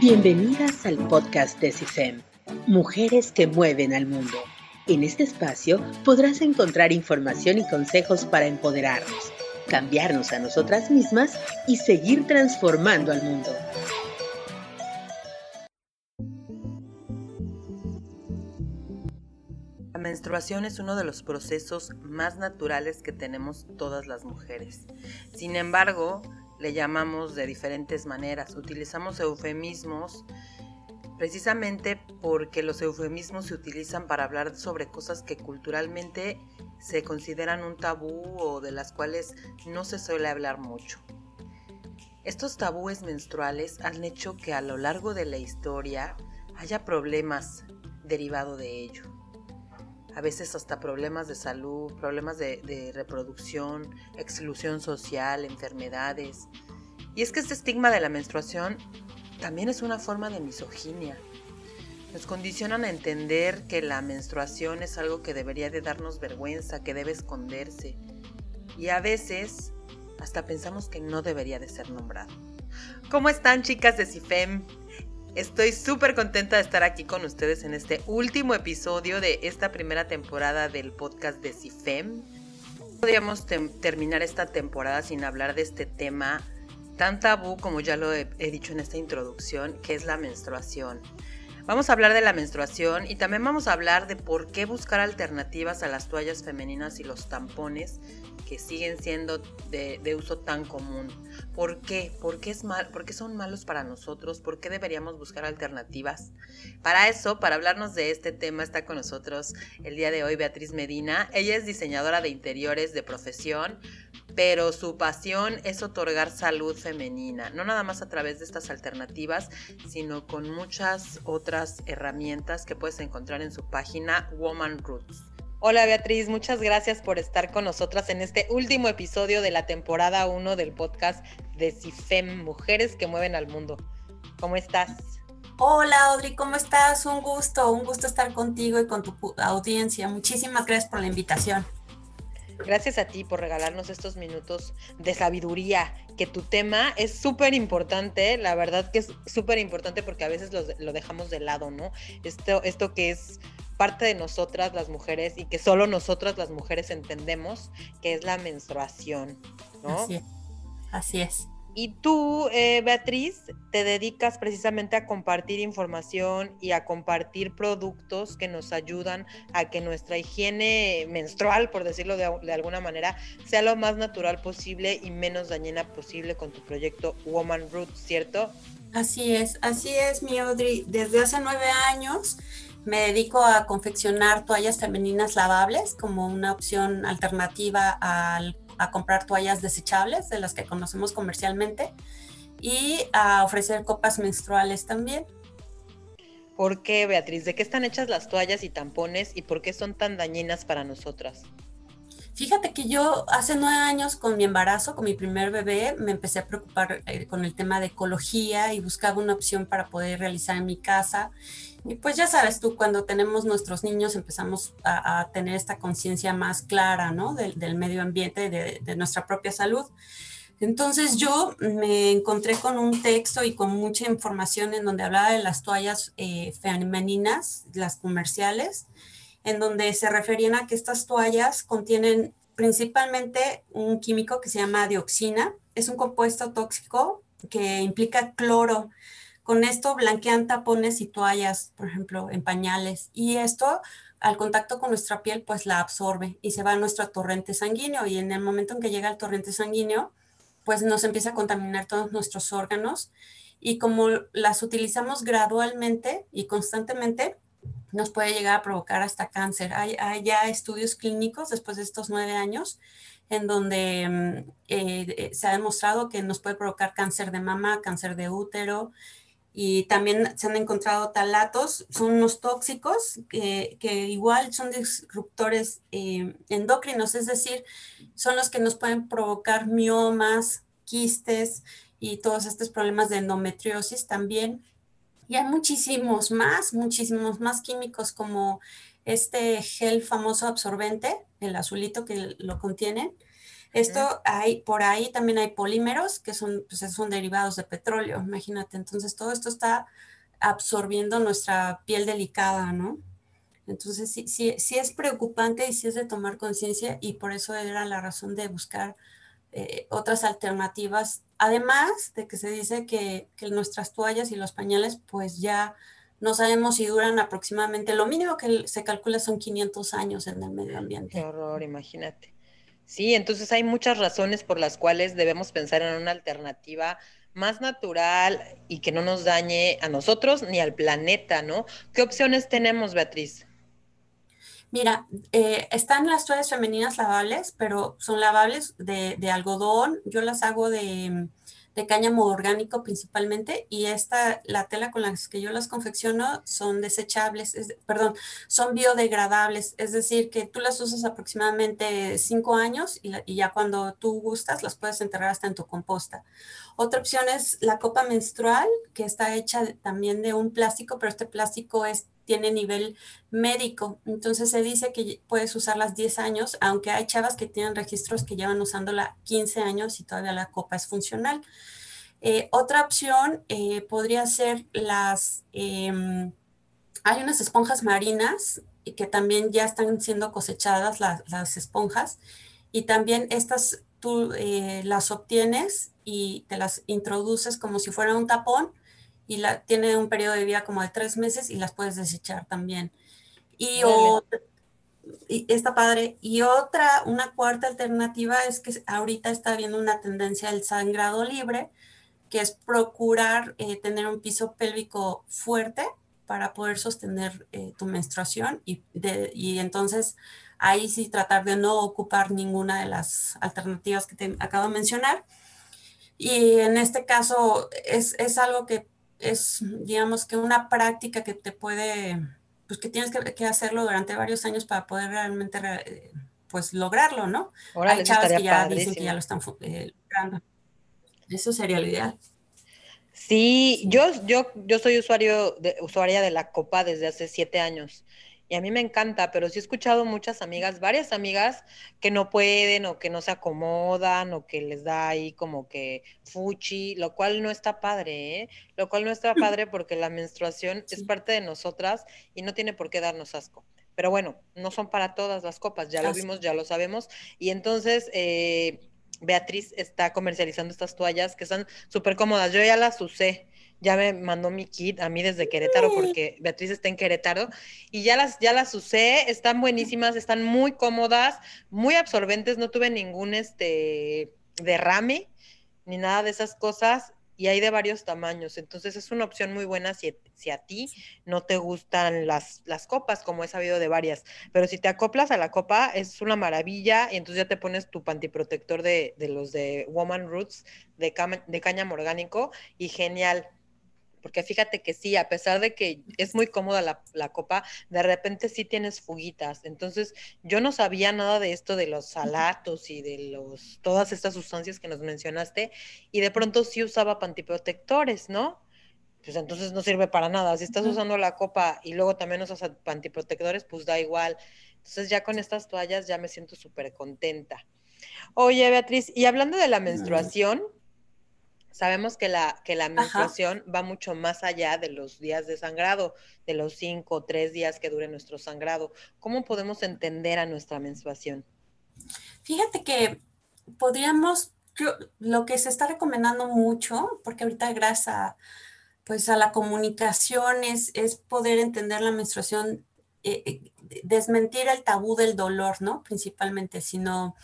Bienvenidas al podcast de CIFEM, Mujeres que mueven al mundo. En este espacio podrás encontrar información y consejos para empoderarnos, cambiarnos a nosotras mismas y seguir transformando al mundo. La menstruación es uno de los procesos más naturales que tenemos todas las mujeres. Sin embargo, le llamamos de diferentes maneras. Utilizamos eufemismos precisamente porque los eufemismos se utilizan para hablar sobre cosas que culturalmente se consideran un tabú o de las cuales no se suele hablar mucho. Estos tabúes menstruales han hecho que a lo largo de la historia haya problemas derivados de ello. A veces hasta problemas de salud, problemas de, reproducción, exclusión social, enfermedades. Y es que este estigma de la menstruación también es una forma de misoginia. Nos condicionan a entender que la menstruación es algo que debería de darnos vergüenza, que debe esconderse. Y a veces hasta pensamos que no debería de ser nombrado. ¿Cómo están chicas de CIFEM? Estoy súper contenta de estar aquí con ustedes en este último episodio de esta primera temporada del podcast de CIFEM. Podríamos terminar esta temporada sin hablar de este tema tan tabú como ya lo he, he dicho en esta introducción, que es la menstruación. Vamos a hablar de la menstruación y también vamos a hablar de por qué buscar alternativas a las toallas femeninas y los tampones que siguen siendo de, uso tan común. ¿Por qué? ¿Por qué, es mal, ¿Por qué son malos para nosotros? ¿Por qué deberíamos buscar alternativas? Para eso, para hablarnos de este tema, está con nosotros el día de hoy Beatriz Medina. Ella es diseñadora de interiores de profesión, pero su pasión es otorgar salud femenina, no nada más a través de estas alternativas, sino con muchas otras herramientas que puedes encontrar en su página Woman Roots. Hola Beatriz, muchas gracias por estar con nosotras en este último episodio de la temporada 1 del podcast de CIFEM, Mujeres que Mueven al Mundo. ¿Cómo estás? Hola Audrey, ¿cómo estás? Un gusto, un gusto estar contigo y con tu audiencia. Muchísimas gracias por la invitación. Gracias a ti por regalarnos estos minutos de sabiduría, que tu tema es súper importante, la verdad que es súper importante porque a veces lo, dejamos de lado, ¿no? Esto, esto que es parte de nosotras las mujeres y que solo nosotras las mujeres entendemos, que es la menstruación, ¿no? Así es. Así es. Y tú, eh, Beatriz, te dedicas precisamente a compartir información y a compartir productos que nos ayudan a que nuestra higiene menstrual, por decirlo de, alguna manera, sea lo más natural posible y menos dañina posible con tu proyecto Woman Roots, ¿cierto? Así es, así es, mi Audrey. Desde hace nueve años me dedico a confeccionar toallas femeninas lavables como una opción alternativa al a comprar toallas desechables de las que conocemos comercialmente y a ofrecer copas menstruales también. ¿Por qué, Beatriz? ¿De qué están hechas las toallas y tampones y por qué son tan dañinas para nosotras? Fíjate que yo hace nueve años con mi embarazo, con mi primer bebé, me empecé a preocupar eh, con el tema de ecología y buscaba una opción para poder realizar en mi casa y pues ya sabes tú, cuando tenemos nuestros niños empezamos a, tener esta conciencia más clara, ¿no? Del, medio ambiente, de, nuestra propia salud. Entonces yo me encontré con un texto y con mucha información en donde hablaba de las toallas eh, femeninas, las comerciales, en donde se referían a que estas toallas contienen principalmente un químico que se llama dioxina. Es un compuesto tóxico que implica cloro. Con esto blanquean tapones y toallas, por ejemplo, en pañales. Y esto al contacto con nuestra piel, pues la absorbe y se va a nuestro torrente sanguíneo. Y en el momento en que llega al torrente sanguíneo, pues nos empieza a contaminar todos nuestros órganos. Y como las utilizamos gradualmente y constantemente, nos puede llegar a provocar hasta cáncer. Hay, ya estudios clínicos después de estos nueve años en donde mm, eh, eh, se ha demostrado que nos puede provocar cáncer de mama, cáncer de útero, y también se han encontrado talatos, son unos tóxicos que, igual son disruptores eh, endocrinos, es decir, son los que nos pueden provocar miomas, quistes y todos estos problemas de endometriosis también. Y hay muchísimos más, muchísimos más químicos como este gel famoso absorbente, el azulito que lo contiene, Esto hay, por ahí también hay polímeros que son, pues son derivados de petróleo, imagínate. Entonces todo esto está absorbiendo nuestra piel delicada, ¿no? Entonces sí, sí, sí es preocupante y sí es de tomar conciencia y por eso era la razón de buscar eh, otras alternativas, además de que se dice que, que, nuestras toallas y los pañales pues ya no sabemos si duran aproximadamente, lo mínimo que se calcula son 500 años en el medio ambiente. Qué horror, imagínate. Sí, entonces hay muchas razones por las cuales debemos pensar en una alternativa más natural y que no nos dañe a nosotros ni al planeta, ¿no? ¿Qué opciones tenemos, Beatriz? Mira, eh, están las toallas femeninas lavables, pero son lavables de, algodón. Yo las hago de, cáñamo orgánico principalmente y esta, la tela con la que yo las confecciono son desechables, perdón, son biodegradables, es decir, que tú las usas aproximadamente cinco años y, y, ya cuando tú gustas las puedes enterrar hasta en tu composta. Otra opción es la copa menstrual, que está hecha también de un plástico, pero este plástico es tiene nivel médico. Entonces se dice que puedes usarlas 10 años, aunque hay chavas que tienen registros que llevan usándola 15 años y todavía la copa es funcional. Eh, otra opción eh, podría ser las... Em, hay unas esponjas marinas que también ya están siendo cosechadas las, esponjas y también estas tú eh, las obtienes y te las introduces como si fuera un tapón y la, tiene un periodo de vida como de tres meses y las puedes desechar también. Y, y está padre. Y otra, una cuarta alternativa es que ahorita está habiendo una tendencia del sangrado libre, que es procurar eh, tener un piso pélvico fuerte para poder sostener eh, tu menstruación y, de, y entonces ahí sí tratar de no ocupar ninguna de las alternativas que te acabo de mencionar. Y en este caso es, es algo que es, digamos que una práctica que te puede, pues que tienes que, hacerlo durante varios años para poder realmente, eh, pues lograrlo, ¿no? Hay chavas que ya dicen que ya lo están eh, logrando. Eso sería lo ideal. Sí, yo, yo, yo soy usuario de, usuaria de la copa desde hace siete años y a mí me encanta, pero sí he escuchado muchas amigas, varias amigas que no pueden o que no se acomodan o que les da ahí como que fuchi, lo cual no está padre, ¿eh? Lo cual no está padre porque la menstruación es parte de nosotras y no tiene por qué darnos asco. Pero bueno, no son para todas las copas, ya lo vimos, ya lo sabemos. Y entonces, eh, Beatriz está comercializando estas toallas que son súper cómodas. Yo ya las usé ya me mandó mi kit a mí desde Querétaro porque Beatriz está en Querétaro y ya las, ya las usé, están buenísimas, están muy cómodas, muy absorbentes, no tuve ningún este derrame ni nada de esas cosas y hay de varios tamaños, entonces es una opción muy buena si, si a ti no te gustan las, las copas, como he sabido de varias, pero si te acoplas a la copa es una maravilla y entonces ya te pones tu pantiprotector de, de los de Woman Roots de, de cáñamo orgánico y genial porque fíjate que sí, a pesar de que es muy cómoda la, copa, de repente sí tienes fuguitas. Entonces, yo no sabía nada de esto de los salatos y de los todas estas sustancias que nos mencionaste, y de pronto sí usaba pantiprotectores, ¿no? Pues entonces no sirve para nada. Si estás usando la copa y luego también usas pantiprotectores, pues da igual. Entonces ya con estas toallas ya me siento súper contenta. Oye, Beatriz, y hablando de la menstruación, Sabemos que la, que la menstruación va mucho más allá de los días de sangrado, de los cinco o tres días que dure nuestro sangrado. ¿Cómo podemos entender a nuestra menstruación? Fíjate que podríamos, lo que se está recomendando mucho, porque ahorita gracias a, pues a la comunicación es, poder entender la menstruación, eh, eh, desmentir el tabú del dolor, ¿no? Principalmente, sino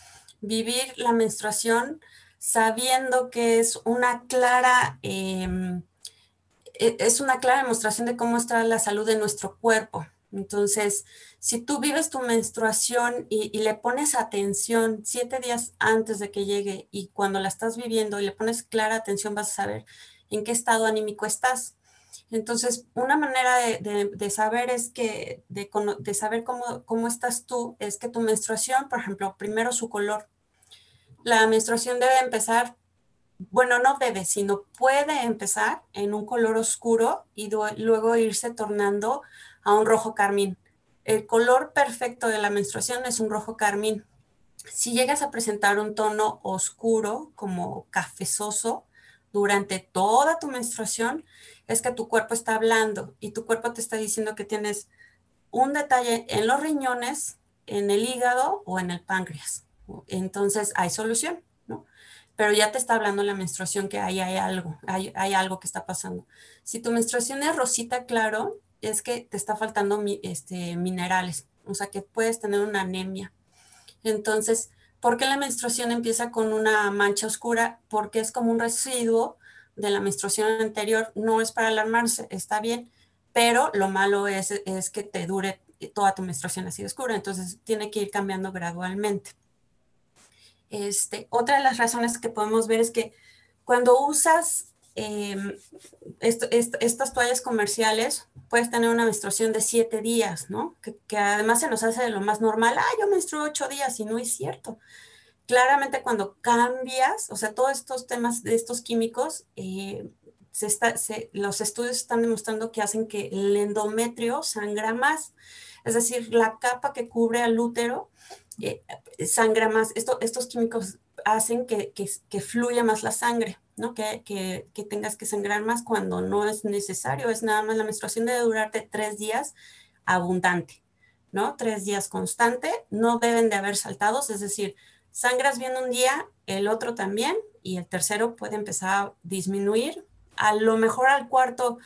vivir la menstruación sabiendo que es una clara, em, e, es una clara demostración de cómo está la salud de nuestro cuerpo. Entonces, si tú vives tu menstruación y, le pones atención siete días antes de que llegue y cuando la estás viviendo y le pones clara atención, vas a saber en qué estado anímico estás. Entonces, una manera de, saber es que, de, de saber cómo, cómo estás tú, es que tu menstruación, por ejemplo, primero su color, la menstruación debe empezar, bueno, no debe, sino puede empezar en un color oscuro y luego irse tornando a un rojo carmín. El color perfecto de la menstruación es un rojo carmín. Si llegas a presentar un tono oscuro, como cafezoso, durante toda tu menstruación, es que tu cuerpo está hablando y tu cuerpo te está diciendo que tienes un detalle en los riñones, en el hígado o en el páncreas. Entonces hay solución, ¿no? Pero ya te está hablando la menstruación que ahí hay algo, hay, algo que está pasando. Si tu menstruación es rosita claro, es que te está faltando este, minerales, o sea que puedes tener una anemia. Entonces, ¿por qué la menstruación empieza con una mancha oscura? Porque es como un residuo de la menstruación anterior. No es para alarmarse, está bien, pero lo malo es que te dure toda tu menstruación así oscura, entonces tiene que ir cambiando gradualmente. Este, otra de las razones que podemos ver es que cuando usas em, estas toallas comerciales, puedes tener una menstruación de siete días, ¿no? Que, además se nos hace de lo más normal, ah, yo menstruo ocho días y no es cierto. Claramente cuando cambias, o sea, todos estos temas de estos químicos, eh, los estudios están demostrando que hacen que el endometrio sangra más, es decir, la capa que cubre al útero eh, sangra más. estos químicos hacen que, fluya más la sangre, ¿no? Que, que, tengas que sangrar más cuando no es necesario, es nada más la menstruación debe durarte tres días abundante, ¿no? Tres días constante, no deben de haber saltados, es decir, sangras bien un día, el otro también, y el tercero puede empezar a disminuir a lo mejor al cuarto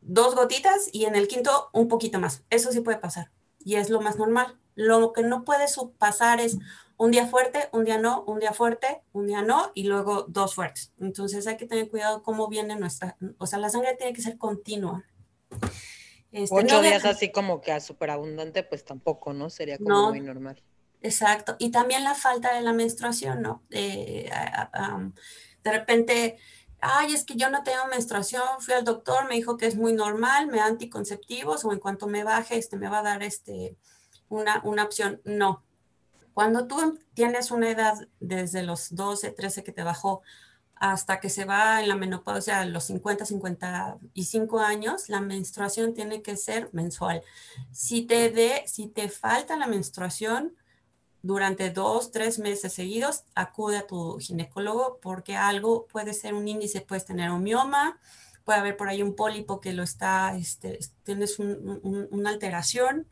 dos gotitas y en el quinto un poquito más. Eso sí puede pasar y es lo más normal. Lo que no puede pasar es un día fuerte, un día no, un día fuerte, un día no y luego dos fuertes. Entonces hay que tener cuidado cómo viene nuestra, o sea, la sangre tiene que ser continua. Este, Ocho días así como que a superabundante, pues tampoco, ¿no? Sería como muy normal. Exacto. Y también la falta de la menstruación, ¿no? de repente ay, es que yo no tengo menstruación, fui al doctor, me dijo que es muy normal, me da anticonceptivos o en cuanto me baje, este, me va a dar este, una, una opción. No. Cuando tú tienes una edad desde los 12, 13 que te bajó hasta que se va en la menopausia a los 50, 55 años, la menstruación tiene que ser mensual. Si te, de, si te falta la menstruación, durante dos, tres meses seguidos, acude a tu ginecólogo porque algo puede ser un índice, puedes tener un mioma, puede haber por ahí un pólipo que lo está, este, tienes una alteración,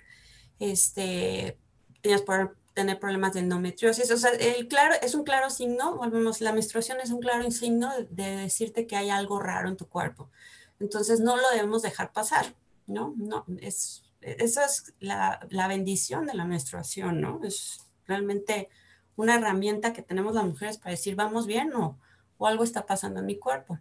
este, tienes por tener problemas de endometriosis. O sea, el claro, es un claro signo, volvemos, la menstruación es un claro signo de decirte que hay algo raro en tu cuerpo. Entonces no lo debemos dejar pasar, ¿no? No, es, esa es la, la bendición de la menstruación, ¿no? Es, realmente una herramienta que tenemos las mujeres para decir, vamos bien o, o algo está pasando en mi cuerpo.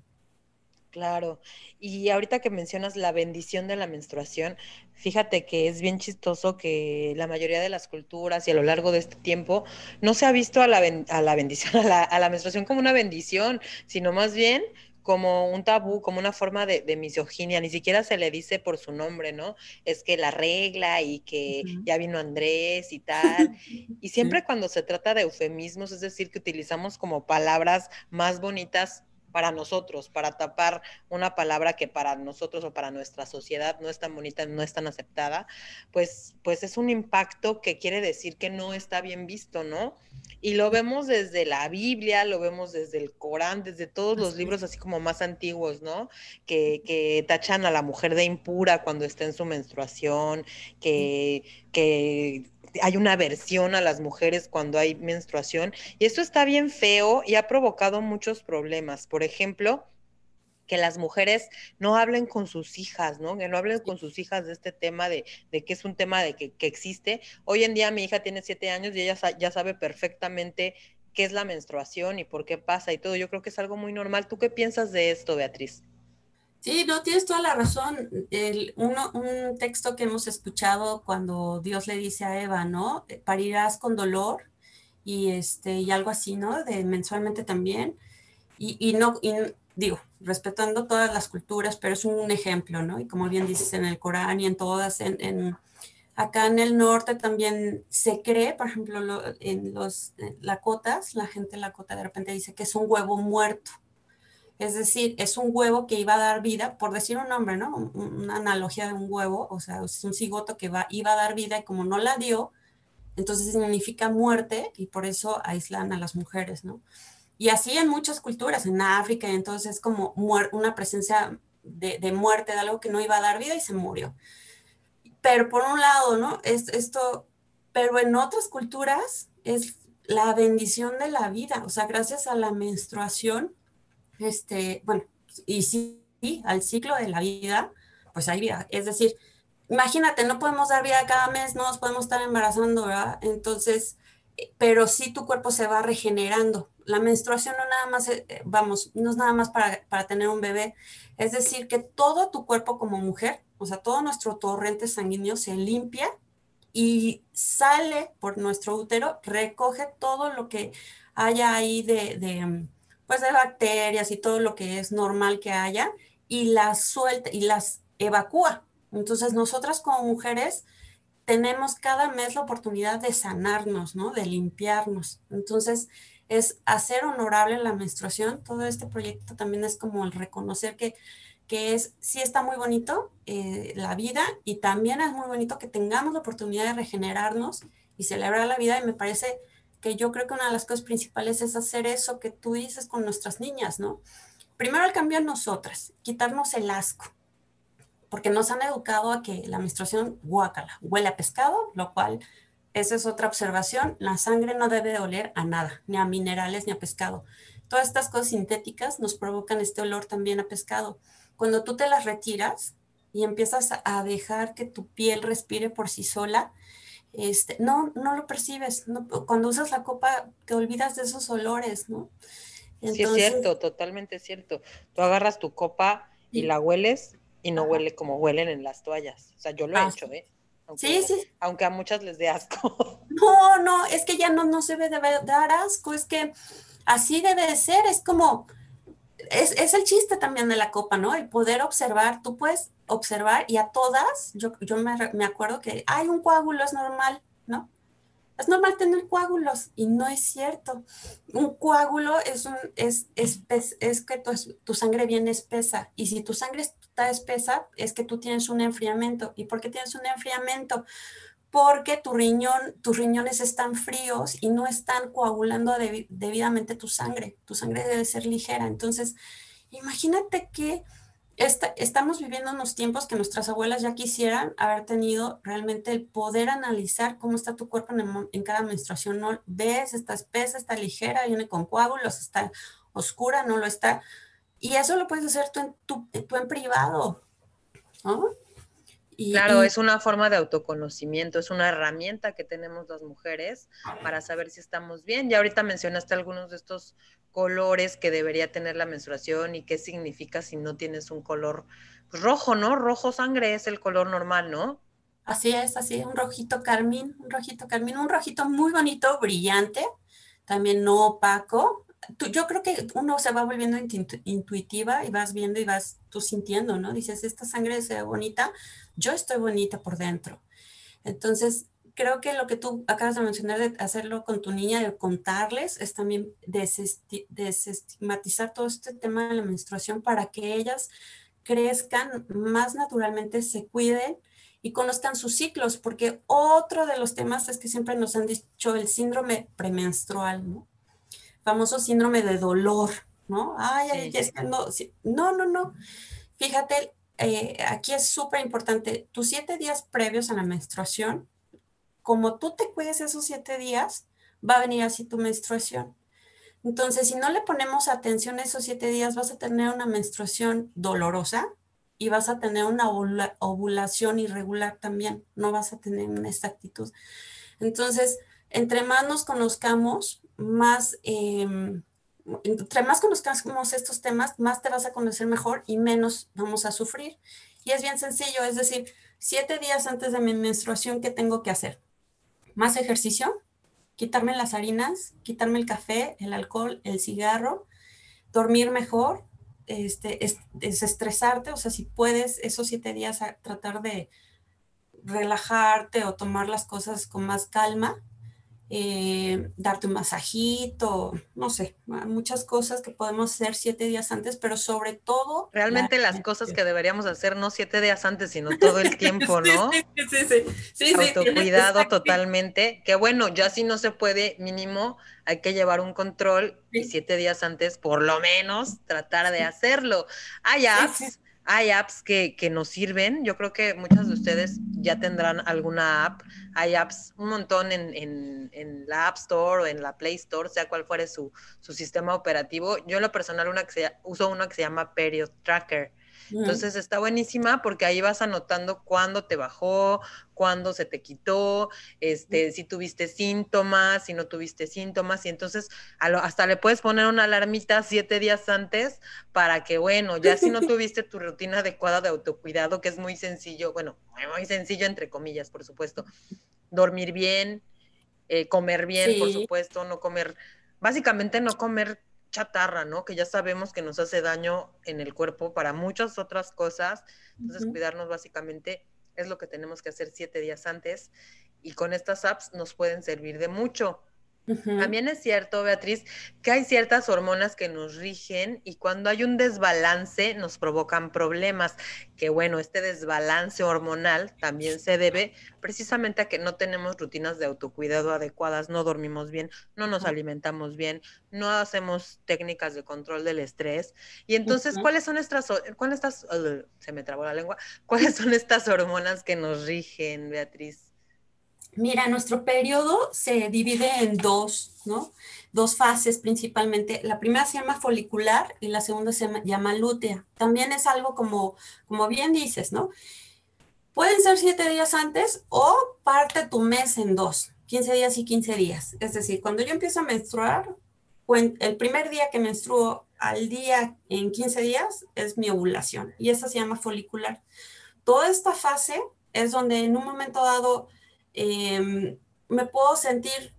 Claro, y ahorita que mencionas la bendición de la menstruación, fíjate que es bien chistoso que la mayoría de las culturas y a lo largo de este tiempo no se ha visto a la, a la bendición, a la, a la menstruación como una bendición, sino más bien como un tabú, como una forma de, misoginia, ni siquiera se le dice por su nombre, ¿no? Es que la regla y que ya vino Andrés y tal. Y siempre cuando se trata de eufemismos, es decir, que utilizamos como palabras más bonitas para nosotros, para tapar una palabra que para nosotros o para nuestra sociedad no es tan bonita, no es tan aceptada, pues, pues es un impacto que quiere decir que no está bien visto, ¿no? Y lo vemos desde la Biblia, lo vemos desde el Corán, desde todos los libros así como más antiguos, ¿no? Que, que tachan a la mujer de impura cuando está en su menstruación, que, que hay una aversión a las mujeres cuando hay menstruación. Y esto está bien feo y ha provocado muchos problemas. Por ejemplo, que las mujeres no hablen con sus hijas, ¿no? Que no hablen con sus hijas de este tema, de, de que es un tema de que, que, existe. Hoy en día mi hija tiene siete años y ella ya sabe perfectamente qué es la menstruación y por qué pasa y todo. Yo creo que es algo muy normal. ¿Tú qué piensas de esto, Beatriz? Sí, no, tienes toda la razón. El, uno, un texto que hemos escuchado cuando Dios le dice a Eva, ¿no? Parirás con dolor y, este, y algo así, ¿no? De mensualmente también. Y, y no, y, digo, respetando todas las culturas, pero es un ejemplo, ¿no? Y como bien dices en el Corán y en todas, en, acá en el norte también se cree, por ejemplo, en los lacotas, la gente lacota de repente dice que es un huevo muerto. Es decir, es un huevo que iba a dar vida, por decir un nombre, ¿no? Una analogía de un huevo, o sea, es un cigoto que va, iba a dar vida y como no la dio, Entonces significa muerte y por eso aíslan a las mujeres, ¿no? Y así en muchas culturas, en África, entonces es como una presencia de, muerte, de algo que no iba a dar vida y se murió. Pero por un lado, ¿no? Es, esto, pero en otras culturas es la bendición de la vida, o sea, gracias a la menstruación, este, bueno, y sí, al ciclo de la vida, pues hay vida. Es decir, imagínate, no podemos dar vida cada mes, no nos podemos estar embarazando, ¿verdad? Entonces, eh, pero sí tu cuerpo se va regenerando. La menstruación no nada más, eh, vamos, no es nada más para, para tener un bebé, es decir, que todo tu cuerpo como mujer, o sea, todo nuestro torrente sanguíneo se limpia y sale por nuestro útero, recoge todo lo que haya ahí de, pues de bacterias y todo lo que es normal que haya y las suelta y las evacúa. Entonces, nosotras como mujeres tenemos cada mes la oportunidad de sanarnos, ¿no? De limpiarnos. Entonces, es hacer honorable la menstruación. Todo este proyecto también es como el reconocer que, que es, sí está muy bonito eh, la vida y también es muy bonito que tengamos la oportunidad de regenerarnos y celebrar la vida. Y me parece que yo creo que una de las cosas principales es hacer eso que tú dices con nuestras niñas, ¿no? Primero el cambio en nosotras, quitarnos el asco, porque nos han educado a que la menstruación guácala, huele a pescado, lo cual esa es otra observación. La sangre no debe de oler a nada, ni a minerales ni a pescado. Todas estas cosas sintéticas nos provocan este olor también a pescado. Cuando tú te las retiras y empiezas a dejar que tu piel respire por sí sola, este, no, no lo percibes. cuando usas la copa te olvidas de esos olores, ¿no? sí, es cierto, totalmente cierto. Tú agarras tu copa y la hueles y no huele como huelen en las toallas. O sea, yo lo he ah, hecho, ¿eh? sí, sí. Aunque a muchas les dé asco. No, no, es que ya no, no se debe dar asco, es que así debe de ser, es como, es, es, el chiste también de la copa, ¿no? El poder observar, tú puedes observar y a todas, yo, yo me, me acuerdo que hay un coágulo, es normal, ¿no? Es normal tener coágulos y no es cierto. Un coágulo es, un, es, es, es, que tu, tu, sangre viene espesa y si tu sangre está espesa es que tú tienes un enfriamiento. ¿Y por qué tienes un enfriamiento? Porque tu riñón, tus riñones están fríos y no están coagulando debidamente tu sangre. Tu sangre debe ser ligera. Entonces, imagínate que estamos viviendo unos tiempos que nuestras abuelas ya quisieran haber tenido realmente el poder analizar cómo está tu cuerpo en, cada menstruación. No ves, está espesa, está ligera, viene con coágulos, está oscura, no lo está. Y eso lo puedes hacer tú en, en privado. claro, es una forma de autoconocimiento, es una herramienta que tenemos las mujeres para saber si estamos bien. Ya ahorita mencionaste algunos de estos colores que debería tener la menstruación y qué significa si no tienes un color pues, rojo, ¿no? Rojo sangre es el color normal, ¿no? Así es, así un rojito carmín, un rojito carmín, un rojito muy bonito, brillante, también no opaco. yo creo que uno se va volviendo intuitiva y vas viendo y vas tú sintiendo, ¿no? Dices, esta sangre se ve bonita, yo estoy bonita por dentro. Entonces, creo que lo que tú acabas de mencionar de hacerlo con tu niña, de contarles, es también desestigmatizar todo este tema de la menstruación para que ellas crezcan más naturalmente, se cuiden y conozcan sus ciclos, porque otro de los temas es que siempre nos han dicho el síndrome premenstrual, ¿no? Famoso síndrome de dolor, ¿no? Ay, ay, que no, no, no, no. Fíjate, eh, aquí es súper importante, tus siete días previos a la menstruación como tú te cuides esos siete días, va a venir así tu menstruación. Entonces, si no le ponemos atención esos siete días, vas a tener una menstruación dolorosa y vas a tener una ovulación irregular también. No vas a tener una exactitud. Entonces, entre más nos conozcamos, más, em, entre más conozcamos estos temas, más te vas a conocer mejor y menos vamos a sufrir. Y es bien sencillo, es decir, siete días antes de mi menstruación, ¿qué tengo que hacer? Más ejercicio, quitarme las harinas, quitarme el café, el alcohol, el cigarro, dormir mejor, este, es, desestresarte, o sea, si puedes esos siete días tratar de relajarte o tomar las cosas con más calma, eh, darte un masajito, no sé, muchas cosas que podemos hacer siete días antes, pero sobre todo... Realmente las cosas que deberíamos hacer no siete días antes, sino todo el tiempo, ¿no? sí, sí, sí. Autocuidado totalmente, que bueno, ya si no se puede, mínimo hay que llevar un control y siete días antes, por lo menos, tratar de hacerlo. Hay apps, hay apps que, que nos sirven, yo creo que muchas de ustedes ya tendrán alguna app hay apps, un montón en, en, la App Store o en la Play Store, sea cual fuere su, su sistema operativo. Yo en lo personal uso uno que se llama Period Tracker. Entonces está buenísima porque ahí vas anotando cuándo te bajó, cuándo se te quitó, este, si tuviste síntomas, si no tuviste síntomas, y entonces hasta le puedes poner una alarmita siete días antes para que, bueno, ya si no tuviste tu rutina adecuada de autocuidado, que es muy sencillo, bueno, muy sencillo entre comillas, por supuesto, dormir bien, eh, comer bien, por supuesto, no comer, básicamente no comer chatarra, ¿no? Que ya sabemos que nos hace daño en el cuerpo para muchas otras cosas. Entonces, cuidarnos básicamente es lo que tenemos que hacer siete días antes y con estas apps nos pueden servir de mucho. También es cierto, Beatriz, que hay ciertas hormonas que nos rigen y cuando hay un desbalance nos provocan problemas. Que bueno, este desbalance hormonal también se debe precisamente a que no tenemos rutinas de autocuidado adecuadas, no dormimos bien, no nos alimentamos bien, no hacemos técnicas de control del estrés. Y entonces, ¿cuáles son estas, cuáles estas, se me trabó la lengua, cuáles son estas hormonas que nos rigen, Beatriz? Mira, nuestro periodo se divide en dos, ¿no? Dos fases principalmente. La primera se llama folicular y la segunda se llama, lútea. También es algo como, como bien dices, ¿no? Pueden ser siete días antes o parte tu mes en dos, 15 días y 15 días. Es decir, cuando yo empiezo a menstruar, el primer día que menstruo al día en 15 días es mi ovulación y esa se llama folicular. Toda esta fase es donde en un momento dado Em, me puedo sentir,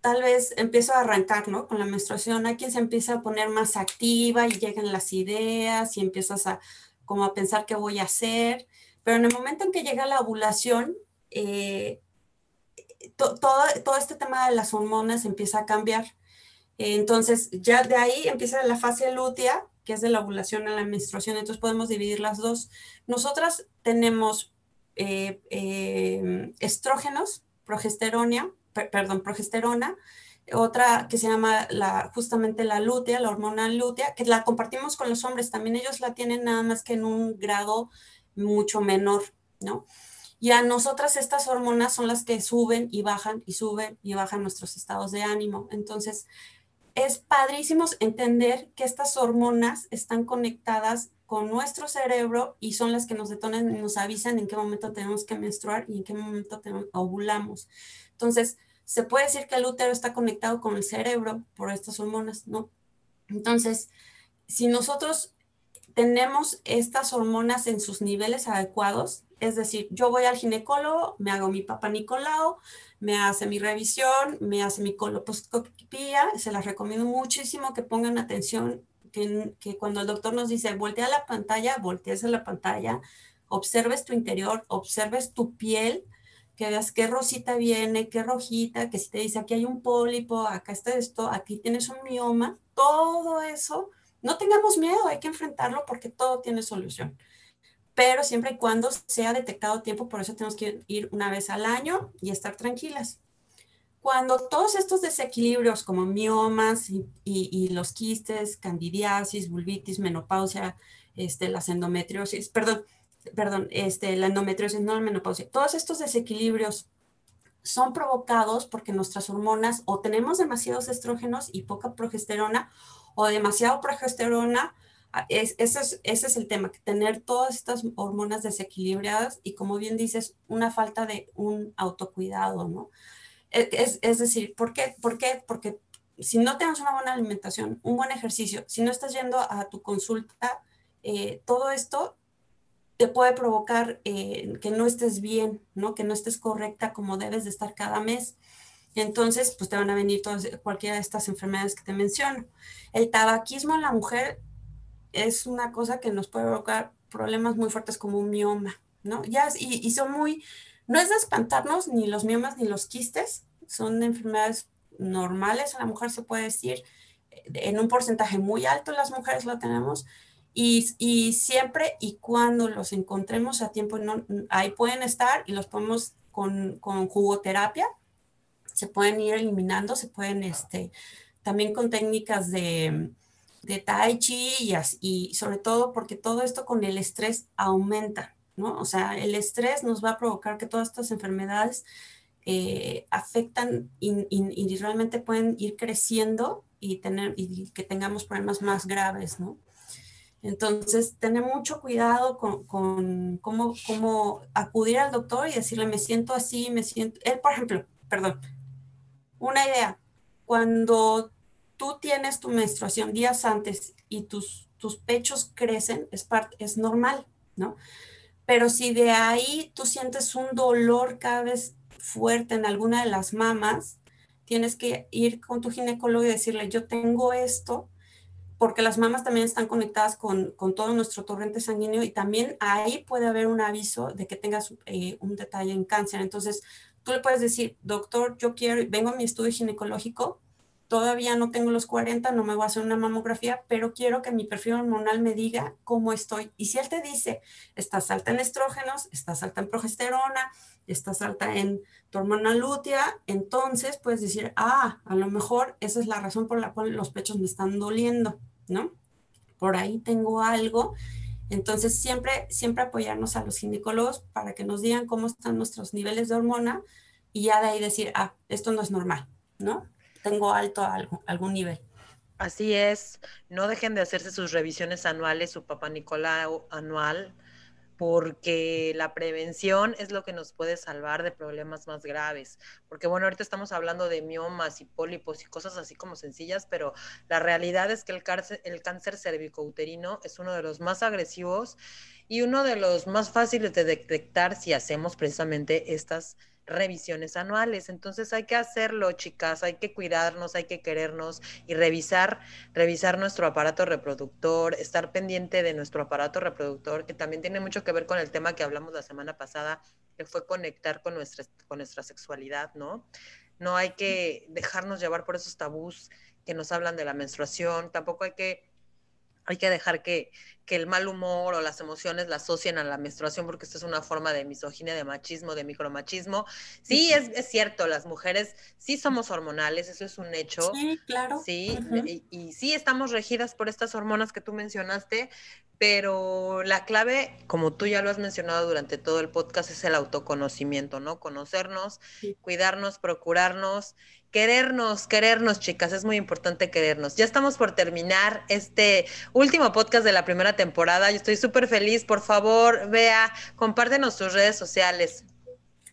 tal vez empiezo a arrancar, ¿no? Con la menstruación, hay quien se empieza a poner más activa y llegan las ideas y empiezas a como a pensar qué voy a hacer, pero en el momento en que llega la ovulación, eh, todo, todo este tema de las hormonas empieza a cambiar. Entonces, ya de ahí empieza la fase lútea, que es de la ovulación a la menstruación. Entonces, podemos dividir las dos. Nosotras tenemos eh, eh, estrógenos, progesterona, perdón, progesterona, otra que se llama la, justamente la lútea, la hormona lútea, que la compartimos con los hombres, también ellos la tienen nada más que en un grado mucho menor, ¿no? Y a nosotras estas hormonas son las que suben y bajan y suben y bajan nuestros estados de ánimo. Entonces, es padrísimo entender que estas hormonas están conectadas con nuestro cerebro y son las que nos detonan nos avisan en qué momento tenemos que menstruar y en qué momento ovulamos. Entonces, se puede decir que el útero está conectado con el cerebro por estas hormonas, ¿no? Entonces, si nosotros tenemos estas hormonas en sus niveles adecuados, es decir, yo voy al ginecólogo, me hago mi papá Nicolau, me hace mi revisión, me hace mi colposcopía, se las recomiendo muchísimo que pongan atención que, cuando el doctor nos dice, voltea la pantalla, voltees a la pantalla, observes tu interior, observes tu piel, que veas qué rosita viene, qué rojita, que si te dice aquí hay un pólipo, acá está esto, aquí tienes un mioma, todo eso, no tengamos miedo, hay que enfrentarlo porque todo tiene solución. Pero siempre y cuando sea detectado tiempo, por eso tenemos que ir una vez al año y estar tranquilas. Cuando todos estos desequilibrios como miomas y, los quistes, candidiasis, vulvitis, menopausia, este, las endometriosis, perdón, perdón, este, la endometriosis, no la menopausia, todos estos desequilibrios son provocados porque nuestras hormonas o tenemos demasiados estrógenos y poca progesterona o demasiado progesterona. Es, ese, es, ese es el tema, tener todas estas hormonas desequilibradas y como bien dices, una falta de un autocuidado, ¿no? E, es, decir, ¿por qué? ¿por qué? Porque si no tienes una buena alimentación, un buen ejercicio, si no estás yendo a tu consulta, eh, todo esto te puede provocar eh, que no estés bien, ¿no? Que no estés correcta como debes de estar cada mes. Entonces, pues te van a venir todas, cualquiera de estas enfermedades que te menciono. El tabaquismo en la mujer es una cosa que nos puede provocar problemas muy fuertes como un mioma, ¿no? Ya, y, y son muy, no es de espantarnos ni los miomas ni los quistes, son enfermedades normales, a la mujer se puede decir, en un porcentaje muy alto las mujeres lo tenemos, y, siempre y cuando los encontremos a tiempo, ahí pueden estar y los podemos con, con, jugoterapia, se pueden ir eliminando, se pueden, este, también con técnicas de, de tai chi y, y sobre todo porque todo esto con el estrés aumenta, ¿no? O sea, el estrés nos va a provocar que todas estas enfermedades eh, afectan y, realmente pueden ir creciendo y, tener, y que tengamos problemas más graves, ¿no? Entonces, tener mucho cuidado con, cómo, acudir al doctor y decirle, me siento así, me siento... Él, por ejemplo, perdón, una idea, cuando tú tienes tu menstruación días antes y tus, tus pechos crecen, es, es normal, ¿no? Pero si de ahí tú sientes un dolor cada vez fuerte en alguna de las mamas, tienes que ir con tu ginecólogo y decirle, yo tengo esto, porque las mamas también están conectadas con, con todo nuestro torrente sanguíneo y también ahí puede haber un aviso de que tengas eh, un detalle en cáncer. Entonces, tú le puedes decir, doctor, yo quiero, vengo a mi estudio ginecológico, todavía no tengo los 40, no me voy a hacer una mamografía, pero quiero que mi perfil hormonal me diga cómo estoy. Y si él te dice, estás alta en estrógenos, estás alta en progesterona, estás alta en tu hormona lútea, entonces puedes decir, ah, a lo mejor esa es la razón por la cual los pechos me están doliendo, ¿no? Por ahí tengo algo. Entonces, siempre, siempre apoyarnos a los ginecólogos para que nos digan cómo están nuestros niveles de hormona y ya de ahí decir, ah, esto no es normal, ¿no? Tengo alto algo, algún nivel. Así es, no dejen de hacerse sus revisiones anuales, su papá Nicolau anual, porque la prevención es lo que nos puede salvar de problemas más graves. Porque bueno, ahorita estamos hablando de miomas y pólipos y cosas así como sencillas, pero la realidad es que el cáncer, el cáncer cervicouterino es uno de los más agresivos y uno de los más fáciles de detectar si hacemos precisamente estas revisiones anuales. Entonces hay que hacerlo, chicas, hay que cuidarnos, hay que querernos y revisar, revisar nuestro aparato reproductor, estar pendiente de nuestro aparato reproductor, que también tiene mucho que ver con el tema que hablamos la semana pasada, que fue conectar con nuestra, con nuestra sexualidad, ¿no? No hay que dejarnos llevar por esos tabús que nos hablan de la menstruación, tampoco hay que hay que dejar que, que, el mal humor o las emociones la asocien a la menstruación, porque esto es una forma de misoginia, de machismo, de micromachismo. Sí, es, es cierto, las mujeres sí somos hormonales, eso es un hecho. Sí, claro. Sí, y, y, sí estamos regidas por estas hormonas que tú mencionaste, pero la clave, como tú ya lo has mencionado durante todo el podcast, es el autoconocimiento, ¿no? Conocernos, cuidarnos, procurarnos Querernos, querernos, chicas, es muy importante querernos. Ya estamos por terminar este último podcast de la primera temporada. Yo estoy súper feliz. Por favor, vea, compártenos tus redes sociales.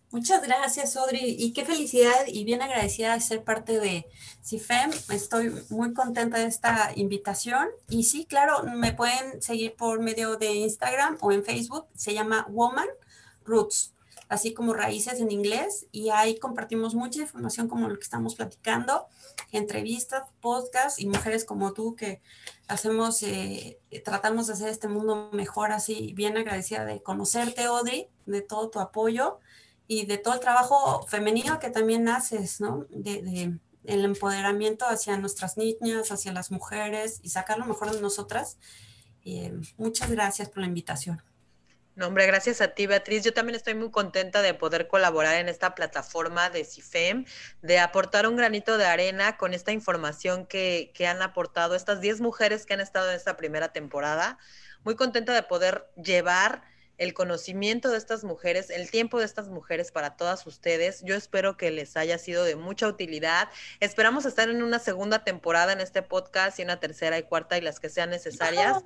Muchas gracias, Audrey, y qué felicidad y bien agradecida de ser parte de CIFEM. Estoy muy contenta de esta invitación. Y sí, claro, me pueden seguir por medio de Instagram o en Facebook. Se llama Woman Roots así como raíces en inglés, y ahí compartimos mucha información como lo que estamos platicando, entrevistas, podcasts y mujeres como tú que hacemos, eh, tratamos de hacer este mundo mejor, así bien agradecida de conocerte, Audrey, de todo tu apoyo y de todo el trabajo femenino que también haces, ¿no? De, el empoderamiento hacia nuestras niñas, hacia las mujeres y sacar lo mejor de nosotras. Eh, muchas gracias por la invitación. No, hombre, gracias a ti, Beatriz. Yo también estoy muy contenta de poder colaborar en esta plataforma de CIFEM, de aportar un granito de arena con esta información que, que han aportado estas 10 mujeres que han estado en esta primera temporada. Muy contenta de poder llevar el conocimiento de estas mujeres, el tiempo de estas mujeres para todas ustedes. Yo espero que les haya sido de mucha utilidad. Esperamos estar en una segunda temporada en este podcast y una tercera y cuarta y las que sean necesarias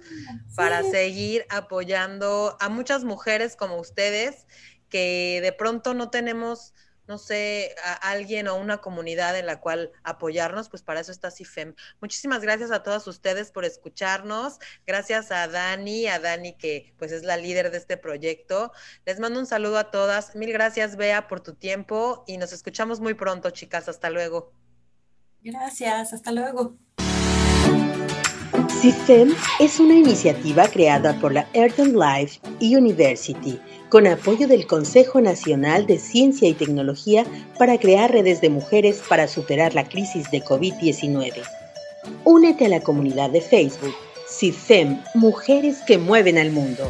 para seguir apoyando a muchas mujeres como ustedes que de pronto no tenemos no sé, a alguien o una comunidad en la cual apoyarnos, pues para eso está CIFEM. Muchísimas gracias a todas ustedes por escucharnos. Gracias a Dani, a Dani que pues es la líder de este proyecto. Les mando un saludo a todas. Mil gracias, Bea, por tu tiempo y nos escuchamos muy pronto, chicas. Hasta luego. Gracias, hasta luego. CIFEM es una iniciativa creada por la Earth Life University con apoyo del Consejo Nacional de Ciencia y Tecnología para crear redes de mujeres para superar la crisis de COVID-19. Únete a la comunidad de Facebook CIFEM Mujeres que Mueven al Mundo